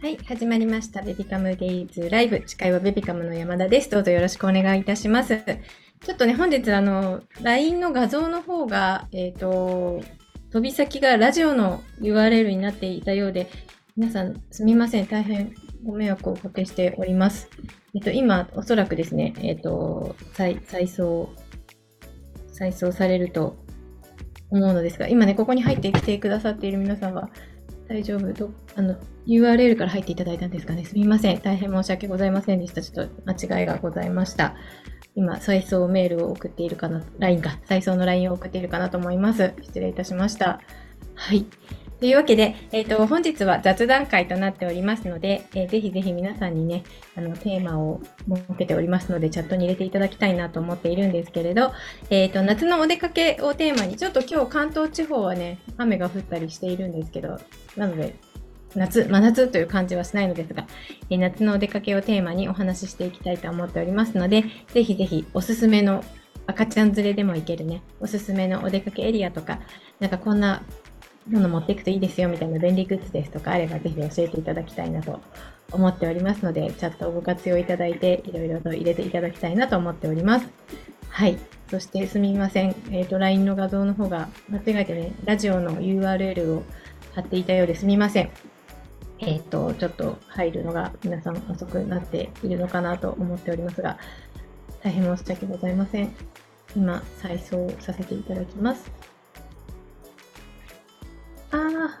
はい、始まりました。ベビカムデイズライブ。司会はベビカムの山田です。どうぞよろしくお願いいたします。ちょっとね、本日、あの、LINE の画像の方が、えっ、と、飛び先がラジオの URL になっていたようで、皆さんすみません。大変ご迷惑をおかけしております。えっ、と、今、おそらくですね、えっ、と、再、再送、再送されると思うのですが、今ね、ここに入ってきてくださっている皆さんは、大丈夫？どあの ?URL から入っていただいたんですかね？すみません。大変申し訳ございませんでした。ちょっと間違いがございました。今、再送メールを送っているかな、LINE か、再送の LINE を送っているかなと思います。失礼いたしました。はい。というわけで、えっ、と、本日は雑談会となっておりますので、えーぜひぜひ皆さんにね、あの、テーマを設けておりますので、チャットに入れていただきたいなと思っているんですけれど、えっ、と、夏のお出かけをテーマに、ちょっと今日関東地方はね、雨が降ったりしているんですけど、なので、夏、真夏という感じはしないのですが、えー夏のお出かけをテーマにお話ししていきたいと思っておりますので、ぜひぜひおすすめの赤ちゃん連れでも行けるね、おすすめのお出かけエリアとか、なんかこんなもの持っていくといいですよみたいな便利グッズですとかあればぜひ教えていただきたいなと思っておりますので、チャットをご活用いただいて、いろいろと入れていただきたいなと思っております。はい。そしてすみません。えっ、と、LINE の画像の方が間違えてね、ラジオの URL を貼っていたようですみません。えっ、と、ちょっと入るのが皆さん遅くなっているのかなと思っておりますが、大変申し訳ございません。今、再送させていただきます。ああ、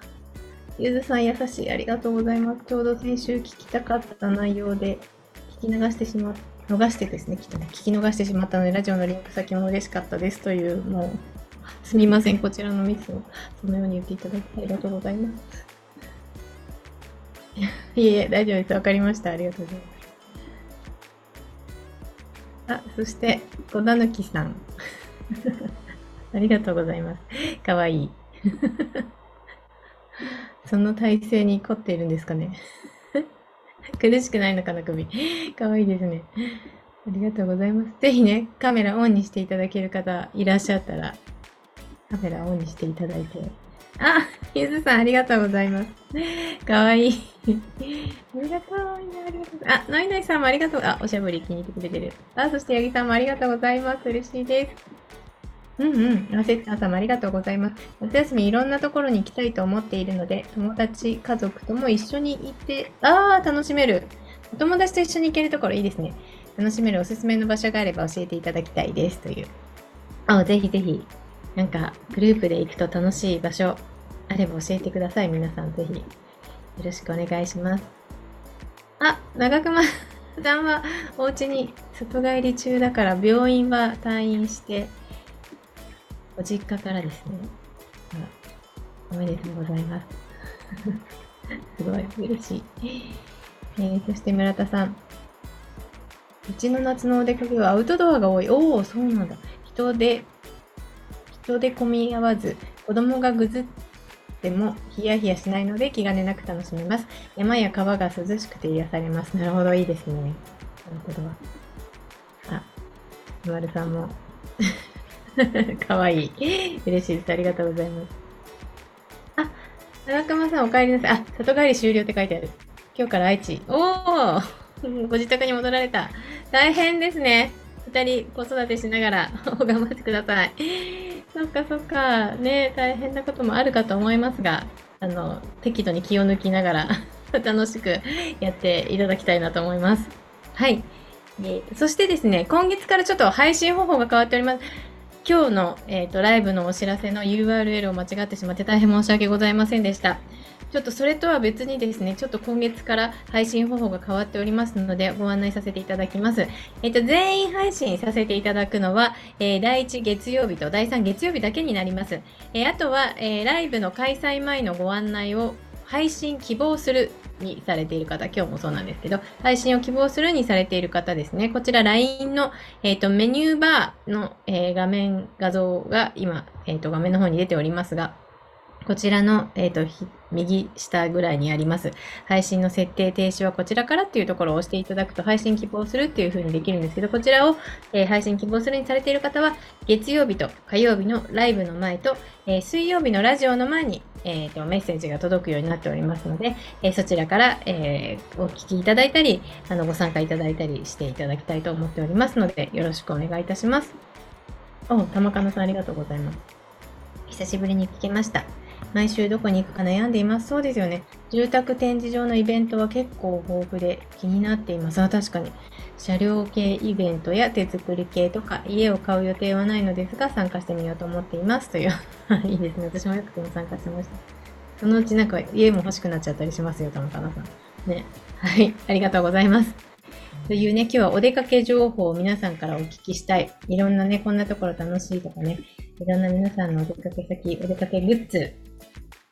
ゆずさん優しい。ありがとうございます。ちょうど先週聞きたかった内容で、聞き流してしま逃してですね、きっとね、聞き逃してしまったので、ラジオのリンク先も嬉しかったですという、もう、すみません、こちらのミスを、そのように言っていただきありがとうございます。いえいえ、大丈夫です。わかりました。ありがとうございます。あ、そして、小田抜さん。ありがとうございます。かわいい。その体勢に凝っているんですかね？苦しくないのかな、首？かわいいですね。ありがとうございます。ぜひね、カメラオンにしていただける方いらっしゃったら、カメラオンにしていただいて。あ、ゆずさんありがとうございます。かわいい。ありがとう、みんなありがとう。あ、のいのいさんもありがとう。あ、おしゃぶり気に入ってくれてる。あ、そして八木さんもありがとうございます。嬉しいです。うんうん。あせっさんもありがとうございます。夏休みいろんなところに行きたいと思っているので、友達、家族とも一緒に行って、あー、楽しめる。お友達と一緒に行けるところいいですね。楽しめるおすすめの場所があれば教えていただきたいです。という。あ、ぜひぜひ。なんか、グループで行くと楽しい場所あれば教えてください。皆さんぜひ。よろしくお願いします。あ、長熊さんはお家に外帰り中だから病院は退院して、お実家からですね。おめでとうございます。すごい嬉しい。えーそして村田さん。うちの夏のお出かけはアウトドアが多い。おお、そうなんだ。人で、人で混み合わず、子供がぐずってもヒヤヒヤしないので気兼ねなく楽しめます。山や川が涼しくて癒されます。なるほど、いいですね。アウトドア。あ、丸さんも。かわいい。嬉しいです。ありがとうございます。あ、長熊さんお帰りなさい。あ、里帰り終了って書いてある。今日から愛知。おー ご自宅に戻られた。大変ですね。二人子育てしながら 頑張ってください。そっかそっか。ね大変なこともあるかと思いますが、あの、適度に気を抜きながら楽しくやっていただきたいなと思います。はい。そしてですね、今月からちょっと配信方法が変わっております。今日の、えー、とライブのお知らせの URL を間違ってしまって大変申し訳ございませんでした。ちょっとそれとは別にですね、ちょっと今月から配信方法が変わっておりますので、ご案内させていただきます。えっ、と、全員配信させていただくのは、えー第1月曜日と第3月曜日だけになります。えーあとは、えーライブの開催前のご案内を配信希望するにされている方、今日もそうなんですけど、配信を希望するにされている方ですね。こちら LINE の、えっ、と、メニューバーの、えー画面、画像が今、えっ、と、画面の方に出ておりますが、こちらの、えっ、と、右下ぐらいにあります。配信の設定停止はこちらからっていうところを押していただくと配信希望するっていう風にできるんですけど、こちらを、えー配信希望するにされている方は、月曜日と火曜日のライブの前と、えー水曜日のラジオの前にえーと、メッセージが届くようになっておりますので、えー、そちらから、えー、お聞きいただいたりあのご参加いただいたりしていただきたいと思っておりますのでよろしくお願いいたします。お、玉かなさんありがとうございます。久しぶりに聞きました。毎週どこに行くか悩んでいます。そうですよね。住宅展示場のイベントは結構豊富で気になっています。あ、確かに。車両系イベントや手作り系とか家を買う予定はないのですが参加してみようと思っていますといういいですね。私もよくても参加してました。そのうちなんか家も欲しくなっちゃったりしますよ、たまたまさん。ね。はい。ありがとうございます。というね、今日はお出かけ情報を皆さんからお聞きしたい。いろんなね、こんなところ楽しいとかね、いろんな皆さんのお出かけ先、お出かけグッズ、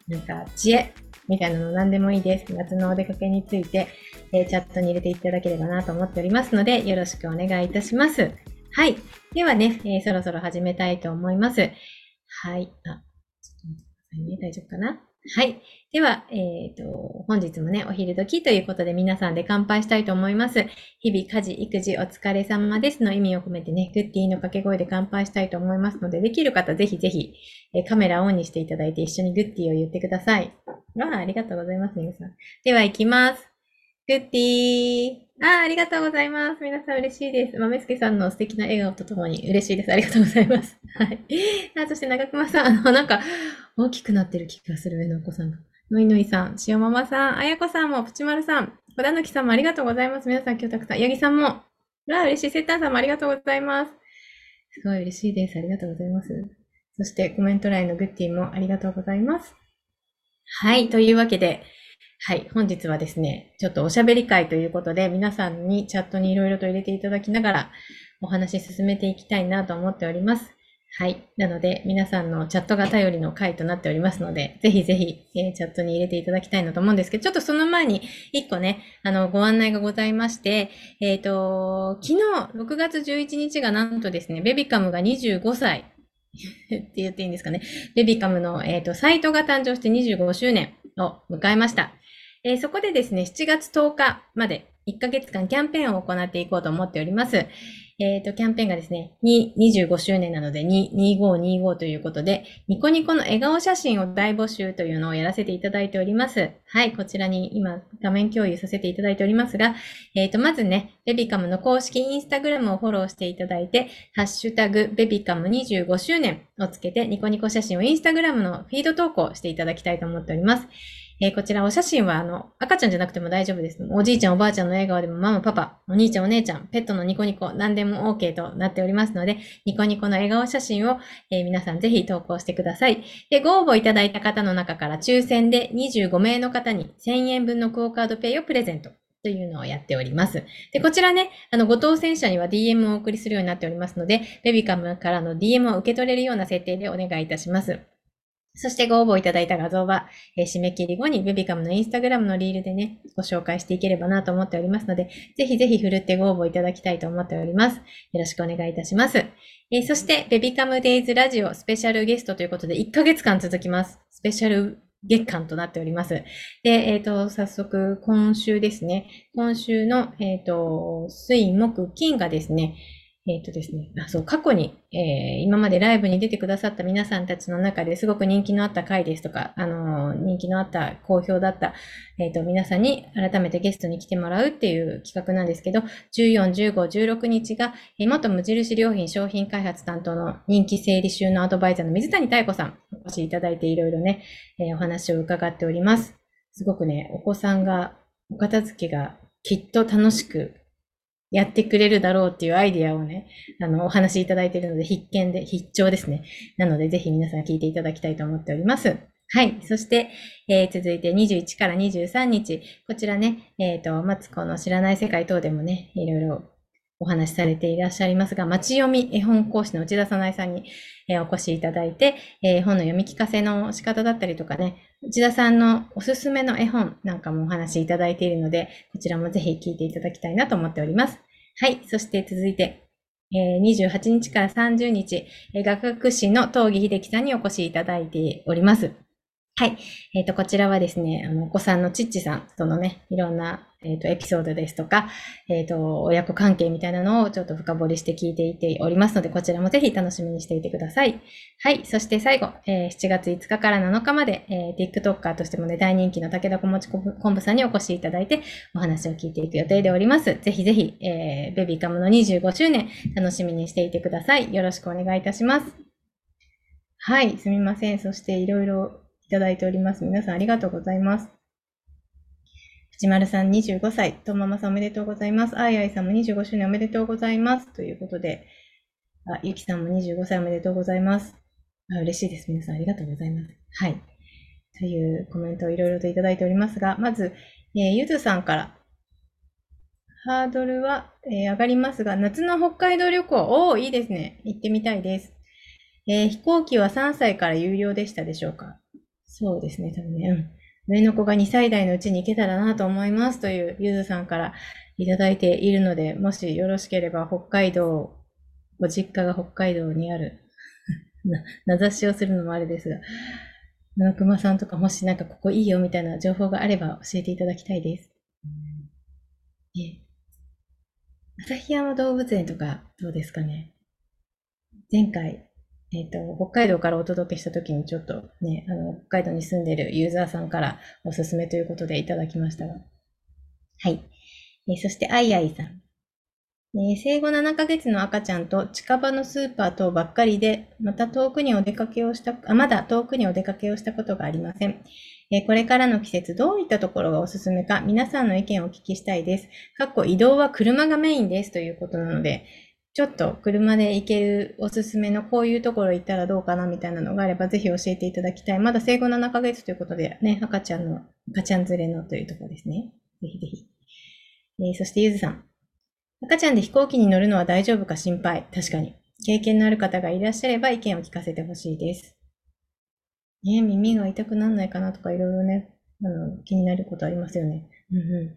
なんか知恵みたいなの何でもいいです。夏のお出かけについて、えー、チャットに入れていただければなと思っておりますので、よろしくお願いいたします。はい。ではね、えー、そろそろ始めたいと思います。はい。あ、ちょっと待ってくださいね。大丈夫かな？はい。では、えっ、ー、と、本日もね、お昼時ということで皆さんで乾杯したいと思います。日々、家事、育児、お疲れ様ですの意味を込めてね、グッディの掛け声で乾杯したいと思いますので、できる方、ぜひぜひ、え、カメラオンにしていただいて一緒にグッディを言ってください。わあ、ありがとうございます、皆さん。では、行きます。グッディー。ああ、りがとうございます。皆さん嬉しいです。豆助さんの素敵な笑顔とともに嬉しいです。ありがとうございます。はい。あそして長熊さん、あの、なんか、大きくなってる気がする上のお子さんが。のいのいさん、しおままさん、あやこさんも、プチマルさん、小田貫さんもありがとうございます。皆さん今日たくさん、ヤギさんも、わあ、嬉しい。セッターさんもありがとうございます。すごい嬉しいです。ありがとうございます。そしてコメント欄のグッティもありがとうございます。はい。というわけで、はい。本日はですね、ちょっとおしゃべり会ということで、皆さんにチャットにいろいろと入れていただきながら、お話し進めていきたいなと思っております。はい。なので、皆さんのチャットが頼りの回となっておりますので、ぜひぜひ、えー、チャットに入れていただきたいなと思うんですけど、ちょっとその前に、一個ね、あの、ご案内がございまして、えっ、ー、と、昨日、6月11日がなんとですね、ベビカムが25歳って言っていいんですかね。ベビカムの、え、ー、と、サイトが誕生して25周年を迎えました。えー、そこでですね、7月10日まで1ヶ月間キャンペーンを行っていこうと思っております。えっ、ー、と、キャンペーンがですね、25周年なので、2525ということで、ニコニコの笑顔写真を大募集というのをやらせていただいております。はい、こちらに今画面共有させていただいておりますが、えっ、ー、と、まずね、ベビカムの公式インスタグラムをフォローしていただいて、ハッシュタグベビカム25周年をつけて、ニコニコ写真をインスタグラムのフィード投稿していただきたいと思っております。えー、こちらお写真はあの、赤ちゃんじゃなくても大丈夫です。おじいちゃんおばあちゃんの笑顔でもママパパ、お兄ちゃんお姉ちゃん、ペットのニコニコ、何でも OK となっておりますので、ニコニコの笑顔写真を、えー、皆さんぜひ投稿してください。で、ご応募いただいた方の中から抽選で25名の方に1000円分のクオカードペイをプレゼント。というのをやっております。で、こちらね、あの、ご当選者には DM をお送りするようになっておりますので、ベビカムからの DM を受け取れるような設定でお願いいたします。そしてご応募いただいた画像は、えー、締め切り後にベビカムのインスタグラムのリールでね、ご紹介していければなと思っておりますので、ぜひぜひ振るってご応募いただきたいと思っております。よろしくお願いいたします。えー、そして、ベビカムデイズラジオスペシャルゲストということで、1ヶ月間続きます。スペシャル月間となっております。で、えっ、ー、と、早速、今週ですね。今週の、えっ、と、水、木、金がですね、えっ、ー、とですね、あそう、過去に、えー、今までライブに出てくださった皆さんたちの中ですごく人気のあった回ですとか、あのー、人気のあった好評だった、えっ、と、皆さんに改めてゲストに来てもらうっていう企画なんですけど、14、15、16日が、えー、元無印良品商品開発担当の人気整理収納アドバイザーの水谷太子さん、お越しいただいていろいろね、えお話を伺っております。すごくね、お子さんが、お片付けがきっと楽しくやってくれるだろうっていうアイディアをね、あの、お話しいただいているので、必見で、必聴ですね。なので、ぜひ皆さん聞いていただきたいと思っております。はい。そして、えー、続いて21から23日、こちらね、えっ、ー、と、マツコの知らない世界等でもね、いろいろお話しされていらっしゃいますが、町読み絵本講師の内田さないさんに、お越しいただいて、え、本の読み聞かせの仕方だったりとかね、内田さんのおすすめの絵本なんかもお話しいただいているので、こちらもぜひ聞いていただきたいなと思っております。はい。そして続いて、え、28日から30日、学学士の東儀秀樹さんにお越しいただいております。はい。えっ、ー、と、こちらはですね、あの、お子さんのチッチさんとのね、いろんな、えっ、ー、と、エピソードですとか、えっ、ー、と、親子関係みたいなのをちょっと深掘りして聞いていておりますので、こちらもぜひ楽しみにしていてください。はい。そして最後、え7月5日から7日まで、え TikToker としてもね、大人気の武田小持昆布さんにお越しいただいて、お話を聞いていく予定でおります。ぜひぜひ、えベビーカムの25周年、楽しみにしていてください。よろしくお願いいたします。はい。すみません。そしていろいろいただいております。皆さんありがとうございます。藤丸さん25歳、とママさんおめでとうございます。あいあいさんも25周年おめでとうございます。ということで、あ、ゆきさんも25歳おめでとうございます。あ嬉しいです。皆さんありがとうございます。はい。というコメントをいろいろといただいておりますが、まず、えー、ゆずさんから、ハードルは、えー、上がりますが、夏の北海道旅行、おー、いいですね。行ってみたいです。えー、飛行機は3歳から有料でしたでしょうか？そうですね、多分ね。うん。上の子が2歳代のうちに行けたらなと思いますというゆずさんからいただいているので、もしよろしければ北海道、ご実家が北海道にある、名指しをするのもあれですが、野熊さんとかもしなんかここいいよみたいな情報があれば教えていただきたいです。え旭山動物園とかどうですかね前回えっ、ー、と、北海道からお届けした時にちょっとね、あの、北海道に住んでるユーザーさんからおすすめということでいただきましたが。はい。えー、そして、あいあいさん。え、生後7ヶ月の赤ちゃんと近場のスーパー等ばっかりで、また遠くにお出かけをした、あ、まだ遠くにお出かけをしたことがありません。えこれからの季節どういったところがおすすめか皆さんの意見をお聞きしたいです。かっこ移動は車がメインですということなので、ちょっと車で行けるおすすめのこういうところ行ったらどうかなみたいなのがあればぜひ教えていただきたい。まだ生後7ヶ月ということでね、赤ちゃんの、赤ちゃん連れのというところですね。ぜひぜひ。えー、そしてゆずさん。赤ちゃんで飛行機に乗るのは大丈夫か心配。確かに。経験のある方がいらっしゃれば意見を聞かせてほしいです。ね、耳が痛くならないかなとかいろいろね、あの、気になることありますよね。うんうん。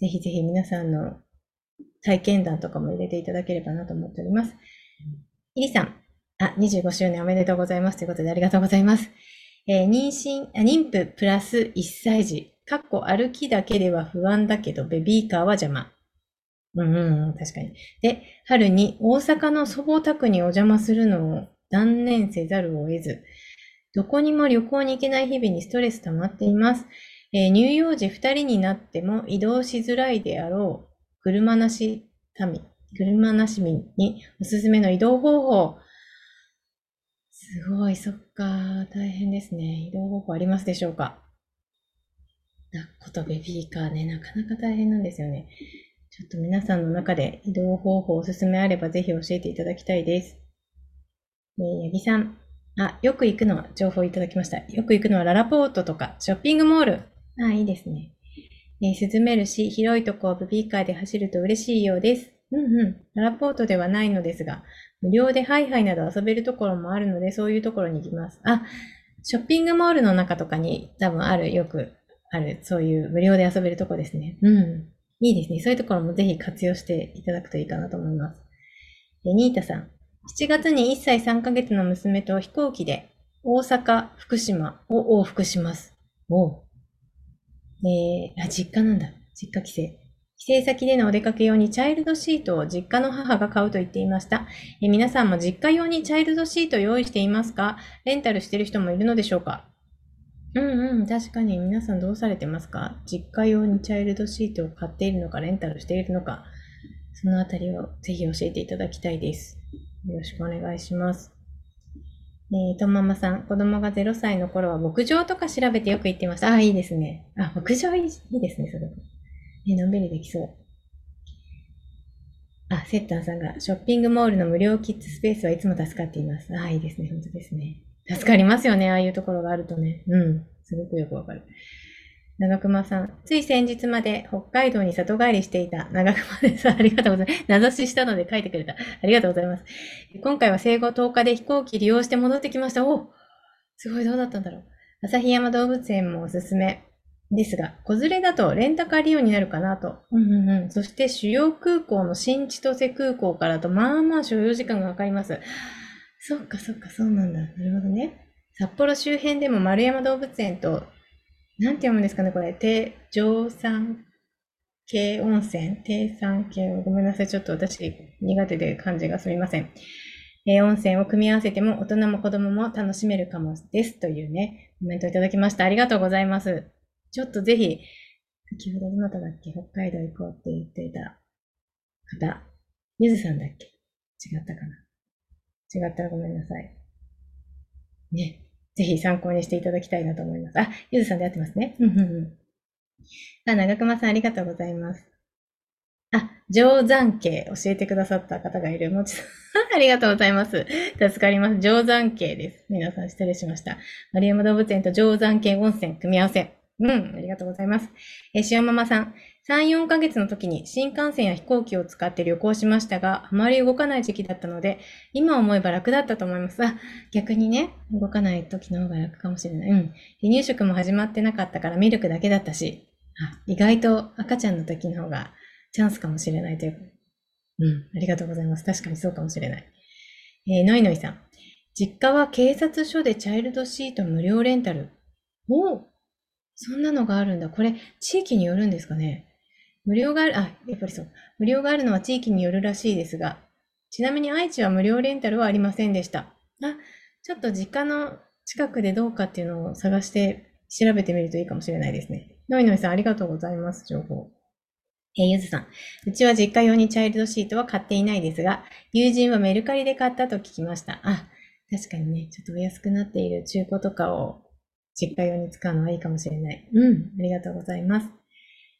ぜひぜひ皆さんの体験談とかも入れていただければなと思っております。イリさん、あ、25周年おめでとうございます。ということでありがとうございます。えー、妊娠、妊婦プラス1歳児。かっこ歩きだけでは不安だけど、ベビーカーは邪魔。うんうん、確かに。で、春に大阪の祖母宅にお邪魔するのを断念せざるを得ず、どこにも旅行に行けない日々にストレス溜まっています。えー、乳幼児2人になっても移動しづらいであろう車なし民、車なし民におすすめの移動方法。すごい、そっか。大変ですね。移動方法ありますでしょうか抱っことベビーカーね、なかなか大変なんですよね。ちょっと皆さんの中で移動方法おすすめあればぜひ教えていただきたいです。えー、八木さん。あ、よく行くのは情報いただきました。よく行くのはララポートとかショッピングモール。あ、いいですね。えー、涼めるし、広いとこをベビーカーで走ると嬉しいようです。うんうん。ララポートではないのですが、無料でハイハイなど遊べるところもあるので、そういうところに行きます。あ、ショッピングモールの中とかに多分ある、よくある、そういう無料で遊べるとこですね。うん。いいですね。そういうところもぜひ活用していただくといいかなと思います。で、ニータさん。7月に1歳3ヶ月の娘と飛行機で大阪、福島を往復します。おえー、あ、実家なんだ。実家帰省。帰省先でのお出かけ用にチャイルドシートを実家の母が買うと言っていました。え皆さんも実家用にチャイルドシート用意していますか？レンタルしてる人もいるのでしょうか？うんうん、確かに皆さんどうされてますか？実家用にチャイルドシートを買っているのか、レンタルしているのか、そのあたりをぜひ教えていただきたいです。よろしくお願いします。えー、とママさん、子供が0歳の頃は牧場とか調べてよく行ってました。ああ、いいですね。あ、牧場いいいいですね、すごく。えー、のんびりできそう。あ、セッターさんが、ショッピングモールの無料キッズスペースはいつも助かっています。ああ、いいですね。本当ですね。助かりますよね。ああいうところがあるとね。うん。すごくよくわかる。長熊さん、つい先日まで北海道に里帰りしていた長熊です。ありがとうございます。名指ししたので書いてくれた。ありがとうございます。今回は生後10日で飛行機利用して戻ってきました。おすごい、どうだったんだろう。旭山動物園もおすすめですが、子連れだとレンタカー利用になるかなと。うんうんうん。そして主要空港の新千歳空港からと、まあまあ所要時間がかかります。そっかそっか、そうなんだ。なるほどね。札幌周辺でも丸山動物園と、なんて読むんですかね、これ、低上山系温泉、低山系、ごめんなさい、ちょっと私苦手で漢字がすみません。えー、温泉を組み合わせても大人も子供も楽しめるかもですというね、コメントいただきました。ありがとうございます。ちょっとぜひ、先ほどどなただっけ？北海道行こうって言っていた方、ゆずさんだっけ？違ったかな？違ったらごめんなさい。ね。ぜひ参考にしていただきたいなと思います。あ、ゆずさんでやってますね。うんうんうん。あ、長熊さんありがとうございます。あ、定山系教えてくださった方がいる。もちさん。ありがとうございます。助かります。定山系です。皆さん失礼しました。丸山動物園と定山系温泉組み合わせ。うん、ありがとうございます。え、塩ママさん。3、4ヶ月の時に新幹線や飛行機を使って旅行しましたが、あまり動かない時期だったので、今思えば楽だったと思います。あ、逆にね、動かない時の方が楽かもしれない。うん。離乳食も始まってなかったからミルクだけだったし、あ意外と赤ちゃんの時の方がチャンスかもしれないという。うん、ありがとうございます。確かにそうかもしれない。えー、のいのいさん。実家は警察署でチャイルドシート無料レンタル。おそんなのがあるんだ。これ、地域によるんですかね？無料がある、あ、やっぱりそう。無料があるのは地域によるらしいですが、ちなみに愛知は無料レンタルはありませんでした。あ、ちょっと実家の近くでどうかっていうのを探して調べてみるといいかもしれないですね。のいのいさん、ありがとうございます、情報。えー、ゆずさん。うちは実家用にチャイルドシートは買っていないですが、友人はメルカリで買ったと聞きました。あ、確かにね、ちょっとお安くなっている中古とかを実家用に使うのはいいかもしれない。うん、ありがとうございます。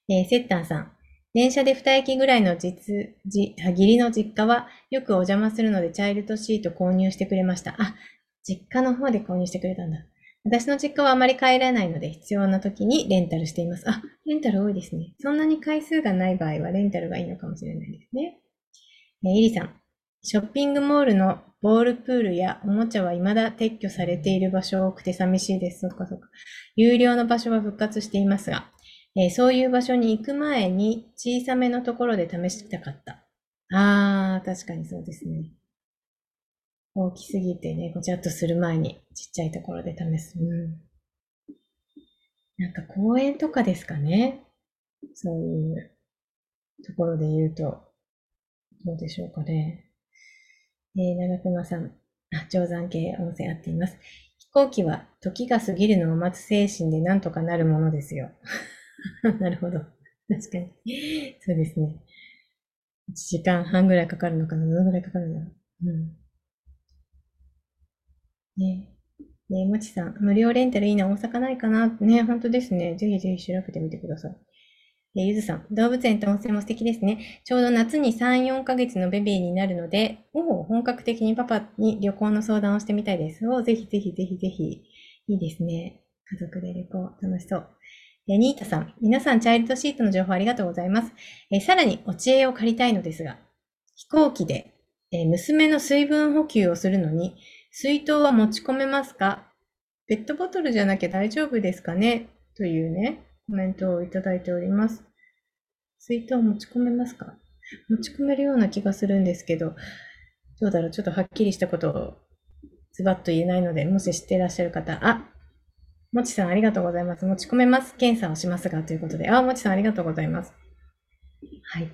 えー、セッタンさん。電車で2駅ぐらいの実、じ、義理の実家はよくお邪魔するのでチャイルドシート購入してくれました。あ、実家の方で購入してくれたんだ。私の実家はあまり帰らないので必要な時にレンタルしています。あ、レンタル多いですね。そんなに回数がない場合はレンタルがいいのかもしれないですね。えー、イリさん。ショッピングモールのボールプールやおもちゃは未だ撤去されている場所多くて寂しいです。そっかそっか。有料の場所は復活していますが、えー、そういう場所に行く前に小さめのところで試したかった。あー、確かにそうですね。大きすぎてね、ごちゃっとする前にちっちゃいところで試す。うん。なんか公園とかですかね。そういうところで言うと、どうでしょうかね。えー、長熊さん、あ、定山系温泉あっています。飛行機は時が過ぎるのを待つ精神でなんとかなるものですよ。なるほど。確かに。そうですね。1時間半ぐらいかかるのかなどのぐらいかかるのうん。ねねもちさん、無料レンタルいいな、大阪ないかなね、本当ですね。ぜひぜひ調べてみてください。えゆずさん、動物園と温泉も素敵ですね。ちょうど夏に3、4ヶ月のベビーになるので、お本格的にパパに旅行の相談をしてみたいです。おぜひぜひぜひぜひ。いいですね。家族で旅行、楽しそう。えニータさん、皆さん、チャイルドシートの情報ありがとうございます。えさらに、お知恵を借りたいのですが、飛行機で、え娘の水分補給をするのに、水筒は持ち込めますか？ペットボトルじゃなきゃ大丈夫ですかね？というね、コメントをいただいております。水筒持ち込めますか？持ち込めるような気がするんですけど、どうだろう？ちょっとはっきりしたことをズバッと言えないので、もし知っていらっしゃる方、あ、もちさんありがとうございます。持ち込めます。検査をしますが、ということで。あ、もちさんありがとうございます。はい。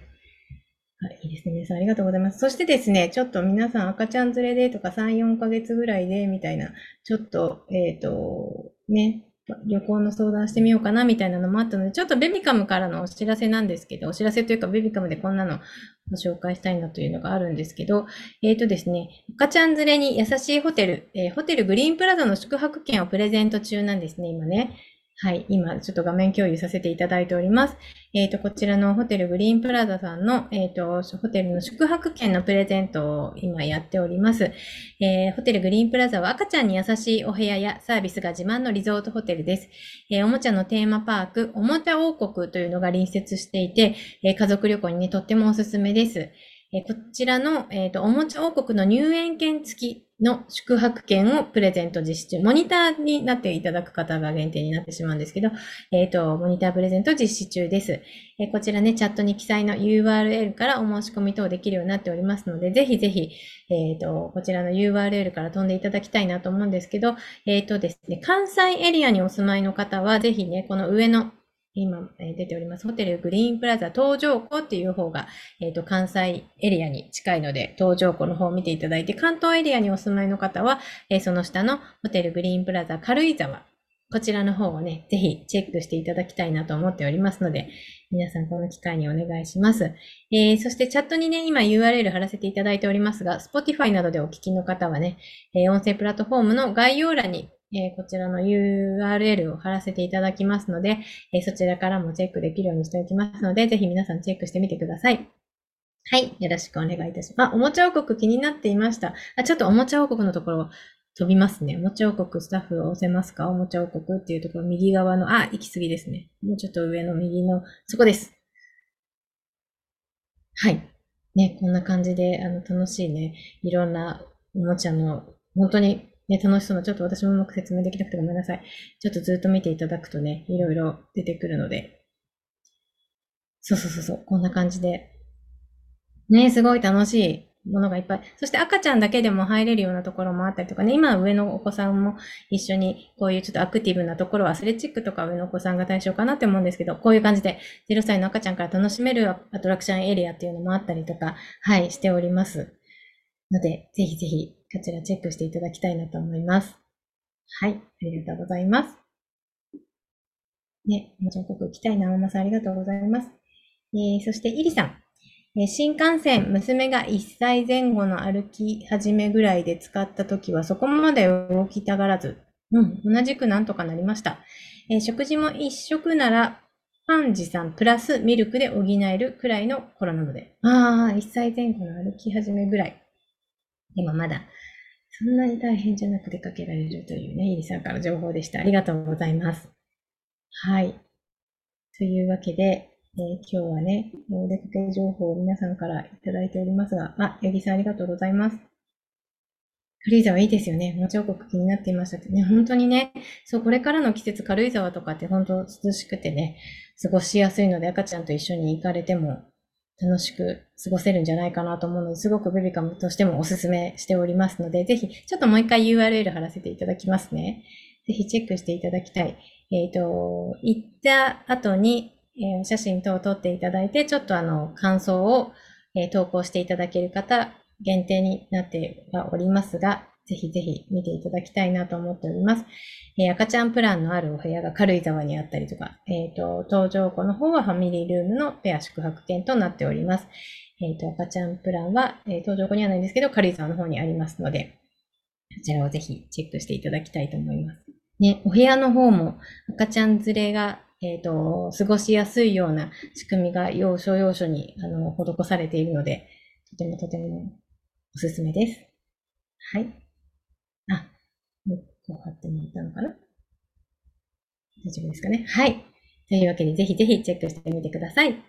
いいですね。皆さんありがとうございます。そしてですね、ちょっと皆さん赤ちゃん連れでとか3、4ヶ月ぐらいでみたいな、ちょっと、えっ、ー、と、ね、旅行の相談してみようかなみたいなのもあったので、ちょっとベビカムからのお知らせなんですけど、お知らせというかベビカムでこんなのご紹介したいなというのがあるんですけど、えっ、ー、とですね、赤ちゃん連れに優しいホテル、えー、ホテルグリーンプラザの宿泊券をプレゼント中なんですね、今ね。はい、今ちょっと画面共有させていただいております。えっ、ー、と、こちらのホテルグリーンプラザさんの、えっ、ー、と、ホテルの宿泊券のプレゼントを今やっております。えー、ホテルグリーンプラザは赤ちゃんに優しいお部屋やサービスが自慢のリゾートホテルです。えおもちゃのテーマパーク、おもちゃ王国というのが隣接していて、え家族旅行にね、とってもおすすめです。えこちらの、えっ、と、おもちゃ王国の入園券付きの宿泊券をプレゼント実施中。モニターになっていただく方が限定になってしまうんですけど、えっ、と、モニタープレゼント実施中です。えこちらね、チャットに記載の URL からお申し込み等できるようになっておりますので、ぜひぜひ、えっ、と、こちらの URL から飛んでいただきたいなと思うんですけど、えっ、とですね、関西エリアにお住まいの方は、ぜひね、この上の今、え出ております。ホテルグリーンプラザ東条湖っていう方が、えっ、ー、と、関西エリアに近いので、東条湖の方を見ていただいて、関東エリアにお住まいの方は、えー、その下のホテルグリーンプラザ軽井沢、こちらの方をね、ぜひチェックしていただきたいなと思っておりますので、皆さんこの機会にお願いします。えー、そしてチャットにね、今 URL 貼らせていただいておりますが、Spotify などでお聞きの方はね、え音声プラットフォームの概要欄にえー、こちらの URL を貼らせていただきますので、えー、そちらからもチェックできるようにしておきますので、ぜひ皆さんチェックしてみてください。はい。よろしくお願いいたします。あ、おもちゃ王国気になっていました。あ、ちょっとおもちゃ王国のところ飛びますね。おもちゃ王国スタッフを押せますか？おもちゃ王国っていうところ、右側の、あ、行き過ぎですね。もうちょっと上の右の、そこです。はい。ね、こんな感じで、あの、楽しいね、いろんなおもちゃの、本当にね、楽しそうな、ちょっと私もうまく説明できなくてごめんなさい。ちょっとずっと見ていただくとね、いろいろ出てくるので。そうそうそうそう、こんな感じで。ね、すごい楽しいものがいっぱい。そして赤ちゃんだけでも入れるようなところもあったりとかね、今上のお子さんも一緒にこういうちょっとアクティブなところ、アスレチックとか上のお子さんが対象かなって思うんですけど、こういう感じで0歳の赤ちゃんから楽しめるアトラクションエリアっていうのもあったりとか、はい、しております。ので、ぜひぜひこちらチェックしていただきたいなと思います。はい、ありがとうございます。ね、もちろんここ行きたいな、ママさんありがとうございます。えー、そして、イリさん。え、新幹線、娘が1歳前後の歩き始めぐらいで使った時は、そこまで動きたがらず、うん、同じくなんとかなりました。えー、食事も一食なら、パンジさんプラスミルクで補えるくらいの頃なので。ああ、1歳前後の歩き始めぐらい。今まだそんなに大変じゃなく出かけられるというね、イリさんから情報でした。ありがとうございます。はい。というわけで、えー、今日はね、お出かけ情報を皆さんからいただいておりますが、あ、八木さんありがとうございます。軽井沢いいですよね。もちろん国気になっていましたけどね、本当にね、そう、これからの季節軽井沢とかって本当涼しくてね、過ごしやすいので赤ちゃんと一緒に行かれても楽しく過ごせるんじゃないかなと思うので、すごくベビカムとしてもお勧めしておりますので、ぜひ、ちょっともう一回 URL 貼らせていただきますね。ぜひチェックしていただきたい。えっ、ー、と、行った後に、えー、写真等を撮っていただいて、ちょっとあの、感想を、えー、投稿していただける方、限定になってはおりますが、ぜひぜひ見ていただきたいなと思っております。えー、赤ちゃんプランのあるお部屋が軽井沢にあったりとか、えっ、ー、と、東条湖の方はファミリールームのペア宿泊券となっております。えっ、ー、と、赤ちゃんプランは、え東条湖にはないんですけど、軽井沢の方にありますので、こちらをぜひチェックしていただきたいと思います。ね、お部屋の方も赤ちゃん連れがえっ、ー、と、過ごしやすいような仕組みが要所要所に、あの、施されているので、とてもとてもおすすめです。はい。もうこう貼ってもらったのかな？大丈夫ですかね？はい。というわけで、ぜひぜひチェックしてみてください。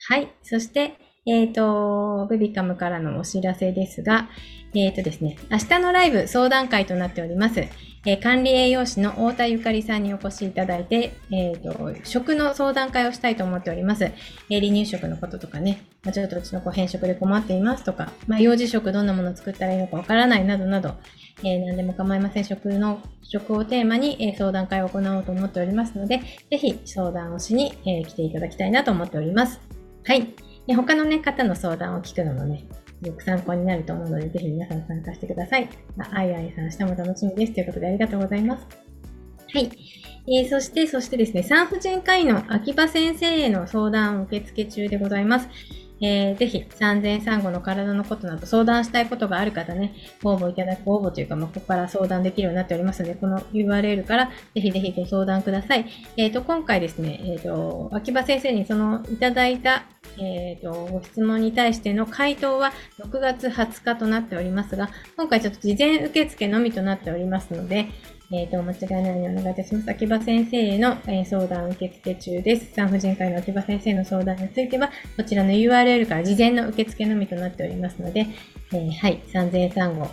はい。そして、えっ、ー、と、ベビカムからのお知らせですが、えっ、ー、とですね、明日のライブ相談会となっております。えー、管理栄養士の太田ゆかりさんにお越しいただいて、えっ、と、食の相談会をしたいと思っております。え離乳食のこととかね、まあ、ちょっとうちの子変食で困っていますとか、まあ、幼児食どんなもの作ったらいいのかわからないなどなど、えー、何でも構いません。食の、食をテーマに、えー、相談会を行おうと思っておりますので、ぜひ相談をしに、えー、来ていただきたいなと思っております。はい。で他の、ね、方の相談を聞くのもね、よく参考になると思うので、ぜひ皆さん参加してください。あ、あいあいさん、明日も楽しみです。ということでありがとうございます。はい。えー、そして、そしてですね、産婦人科医の秋葉先生への相談を受付中でございます。えー、ぜひ産前産後の体のことなど相談したいことがある方ね、応募いただく応募というか、まあ、ここから相談できるようになっておりますので、この URL からぜひぜひご相談ください。えっ、ー、と、今回ですね、えっ、ー、と、秋葉先生にそのいただいた、えっ、ー、と、ご質問に対しての回答は6月20日となっておりますが、今回ちょっと事前受付のみとなっておりますので、えっ、ー、と、間違いないようにお願いいたします。秋葉先生への、えー、相談受付中です。産婦人科医の秋葉先生の相談については、こちらの URL から事前の受付のみとなっておりますので、えー、はい、産前産後、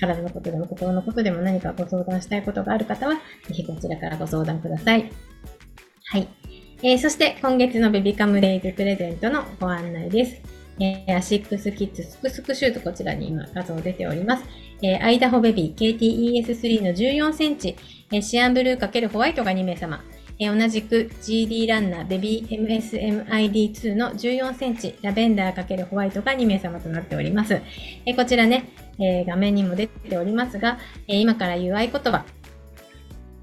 体のことでも心のことでも何かご相談したいことがある方は、ぜひこちらからご相談ください。はい。えー、そして今月のベビカムレイズプレゼントのご案内です。えー、アシックスキッズスクスクシュートこちらに今画像出ております。えー、アイダホベビー KTES3 の14センチ、えー、シアンブルー×ホワイトが2名様。えー、同じく GD ランナーベビー MSMID2 の14センチ、ラベンダー×ホワイトが2名様となっております。えー、こちらね、えー、画面にも出ておりますが、えー、今から言う合言葉、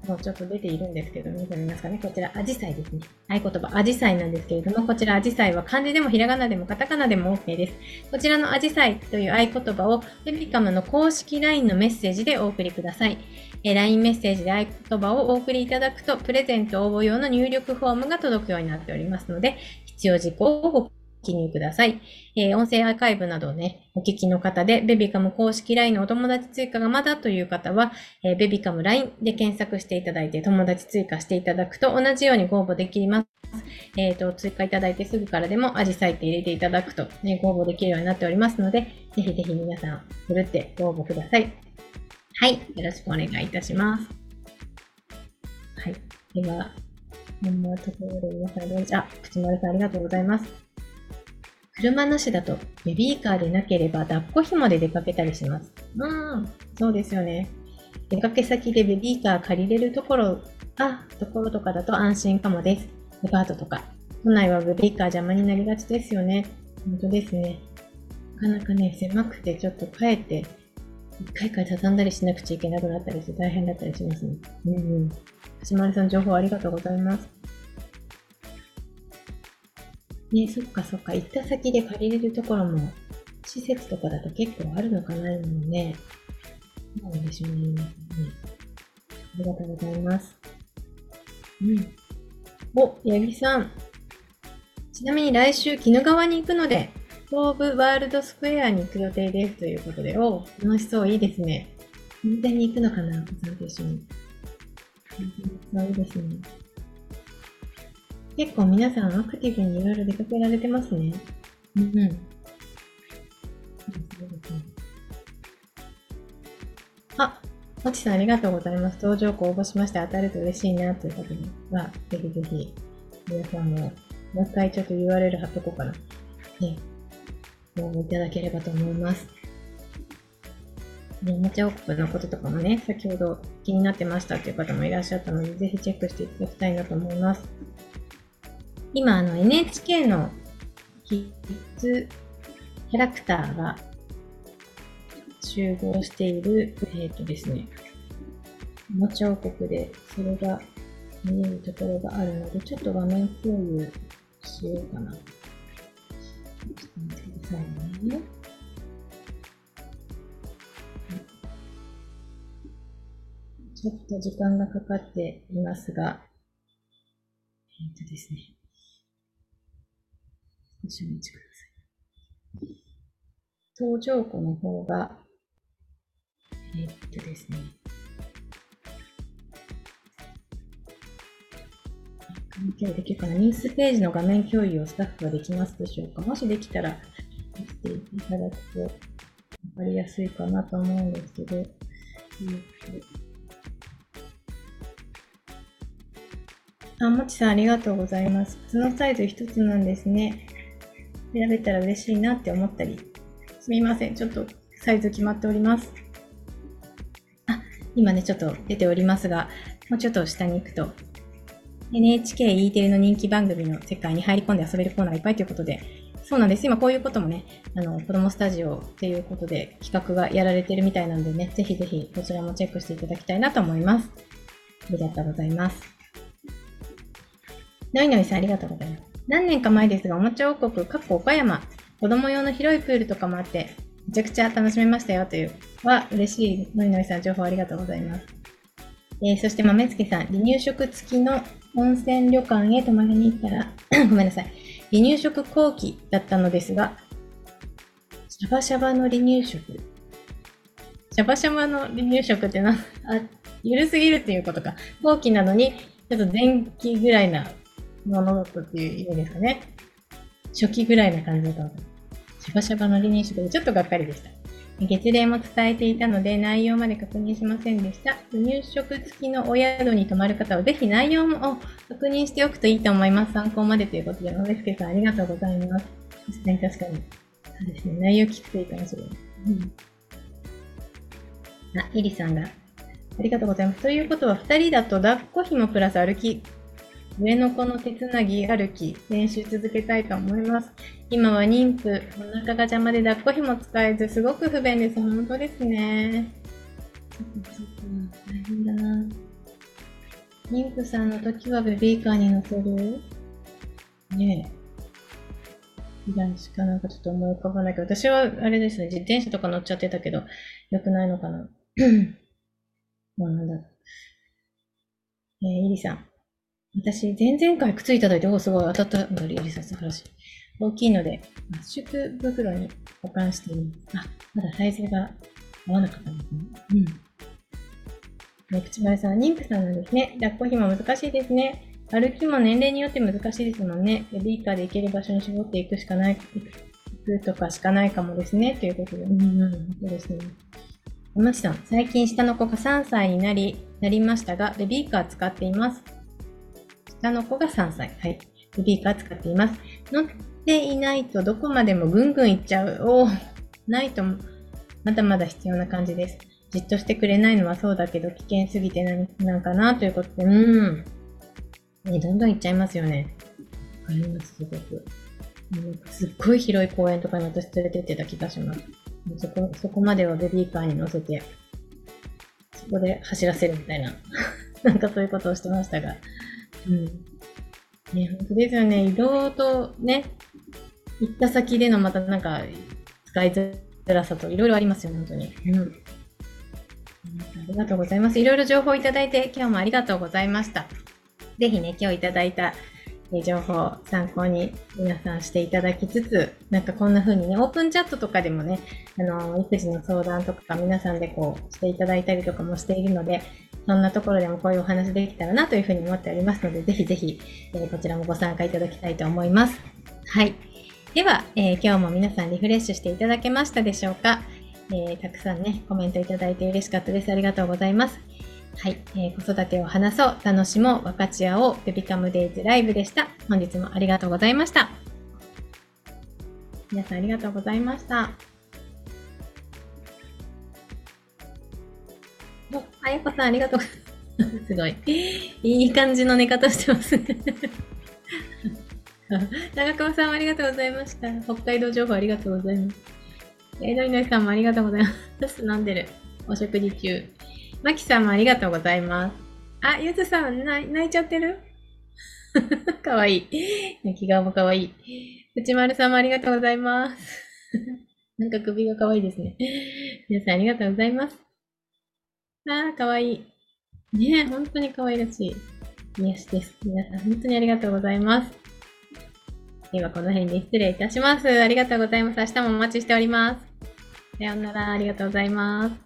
もうちょっと出ているんですけど、見てみますかね。こちら、アジサイですね。合言葉、アジサイなんですけれども、こちら、アジサイは漢字でもひらがなでもカタカナでも OK です。こちらのアジサイという合言葉を、ベビカムの公式 LINE のメッセージでお送りください。え LINE メッセージで合言葉をお送りいただくと、プレゼント応募用の入力フォームが届くようになっておりますので、必要事項をご記入ください。えー、音声アーカイブなどをね、お聞きの方で、ベビカム公式 LINE のお友達追加がまだという方は、えー、ベビカム LINE で検索していただいて、友達追加していただくと同じようにご応募できます。えっ、ー、と、追加いただいてすぐからでも、アジサイって入れていただくと、ね、ご応募できるようになっておりますので、ぜひぜひ皆さん、ふるってご応募ください。はい。よろしくお願いいたします。はい。では、こんなところで皆さん、あ、口丸さんありがとうございます。車なしだとベビーカーでなければ抱っこ紐で出かけたりします。うん、そうですよね。出かけ先でベビーカー借りれるところ、あ、ところとかだと安心かもです。デパートとか。都内はベビーカー邪魔になりがちですよね。本当ですね。なかなかね、狭くてちょっと帰って、一回回畳んだりしなくちゃいけなくなったりして大変だったりしますね。うんうん。橋丸さん情報ありがとうございます。ね、そっかそっか。行った先で借りれるところも、施設とかだと結構あるのかなもね。どうなんでしょうね。うん、ありがとうございます。うん。お、八木さん。ちなみに来週、鬼怒川に行くので、東武ワールドスクエアに行く予定ですということで、お楽しそう、いいですね。運転に行くのかなお子さんと一緒に。そういいですね。結構皆さんアクティブにいろいろ出かけられてますね。うんうん。あ、もちさんありがとうございます。登場校応募しまして当たると嬉しいなということには、ぜひぜひ、皆さんも、もう一回ちょっと URL 貼っとこうかな。ね、応募いただければと思います。ね、おもちゃ王国のこととかもね、先ほど気になってましたっていう方もいらっしゃったので、ぜひチェックしていただきたいなと思います。今、あの、NHK のキッズキャラクターが集合している、えっ、ー、とですね、おもちゃ王国で、それが見えるところがあるので、ちょっと画面共有しようかな。ちょっと待ってくださいね。ちょっと時間がかかっていますが、えっ、ー、とですね。少しお待ちください。登場庫の方が、えー、っとですね。画面共有できるかな？ニュースページの画面共有をスタッフはできますでしょうか？もしできたら、していただくと分かりやすいかなと思うんですけど、えーあ、もちさんありがとうございます。靴のサイズ一つなんですね。選べたら嬉しいなって思ったり。すみません。ちょっとサイズ決まっております。あ、今ね、ちょっと出ておりますが、もうちょっと下に行くと、NHKE テレの人気番組の世界に入り込んで遊べるコーナーがいっぱいということで、そうなんです。今こういうこともね、あの、子供スタジオっていうことで企画がやられてるみたいなんでね、ぜひぜひこちらもチェックしていただきたいなと思います。ありがとうございます。のいのいさんありがとうございます。何年か前ですが、おもちゃ王国、かっこ岡山、子供用の広いプールとかもあって、めちゃくちゃ楽しめましたよという、は、嬉しい、のりのりさん、情報ありがとうございます。えー、そして、豆月さん、離乳食付きの温泉旅館へ泊まりに行ったら、ごめんなさい、離乳食後期だったのですが、シャバシャバの離乳食。シャバシャバの離乳食ってな、あ、ゆるすぎるっていうことか。後期なのに、ちょっと前期ぐらいなものだったっていう意味ですかね。初期ぐらいな感じだったのかな。シャバシャバの離乳食でちょっとがっかりでした。月齢も伝えていたので内容まで確認しませんでした。入食付きのお宿に泊まる方はぜひ内容も確認しておくといいと思います。参考までということで、野辺助さんありがとうございます。確かに確かに。そうですね。内容聞くといいかもしれない。うん。あ、イリさんが。ありがとうございます。ということは、2人だと抱っこ紐プラス歩き上の子の手つなぎ歩き、練習続けたいと思います。今は妊婦、お腹が邪魔で抱っこ紐使えず、すごく不便です。本当ですね。大変だな。妊婦さんの時はベビーカーに乗せる？ねえ。以外しかなんかちょっと思い浮かばないけど、私はあれですね、自転車とか乗っちゃってたけど、良くないのかな。もうなんだ。えー、イリさん。私、前々回靴いただいて、おすごい当たったのリリサ素晴らし。大きいので、圧縮袋に保管しています。あ、まだサイズが合わなかったんですね。うん。ね口丸さん、妊婦さんなんですね。抱っこ紐難しいですね。歩きも年齢によって難しいですもんね。ベビーカーで行ける場所に絞っていくしかない、行くとかしかないかもですね。ということで。うん、うん、そうですね。山内さん、最近下の子が3歳になり、なりましたが、ベビーカー使っています。下の子が3歳。はい。ベビーカー使っています。乗っていないとどこまでもぐんぐんいっちゃう。おないとまだまだ必要な感じです。じっとしてくれないのはそうだけど、危険すぎて何なんかなということで、うん。ね、どんどん行っちゃいますよね。わかります、すごく。すっごい広い公園とかに私連れてってた気がします。そこ、そこまではベビーカーに乗せて、そこで走らせるみたいな、なんかそういうことをしてましたが、うん。ね、本当ですよね。移動とね、行った先でのまたなんか、使いづらさといろいろありますよね、本当に。うん。ありがとうございます。いろいろ情報いただいて、今日もありがとうございました。ぜひね、今日いただいた情報を参考に皆さんしていただきつつ、なんかこんな風にね、オープンチャットとかでもね、あの、育児の相談とか皆さんでこうしていただいたりとかもしているので、そんなところでもこういうお話できたらなというふうに思っておりますので、ぜひぜひ、えー、こちらもご参加いただきたいと思います。はい。では、えー、今日も皆さんリフレッシュしていただけましたでしょうか、えー、たくさんね、コメントいただいて嬉しかったです。ありがとうございます。はい、えー、子育てを話そう、楽しもう、分かち合おう、ベビカムデイズライブでした。本日もありがとうございました。皆さんありがとうございました。さんありがとう。すごい。いい感じの寝方してますね。長川さんもありがとうございました。北海道情報ありがとうございます。えー、のいのいさんもありがとうございます。飲んでる。お食事中。まきさんもありがとうございます。あ、ゆずさん、泣いちゃってる？かわいい。泣き顔もかわいい。内丸さんもありがとうございます。なんか首がかわいいですね。皆さんありがとうございます。ああ、かわいい。ねえ、本当に可愛らしい。癒しです。皆さん本当にありがとうございます。ではこの辺で失礼いたします。ありがとうございます。明日もお待ちしております。さようなら。ありがとうございます。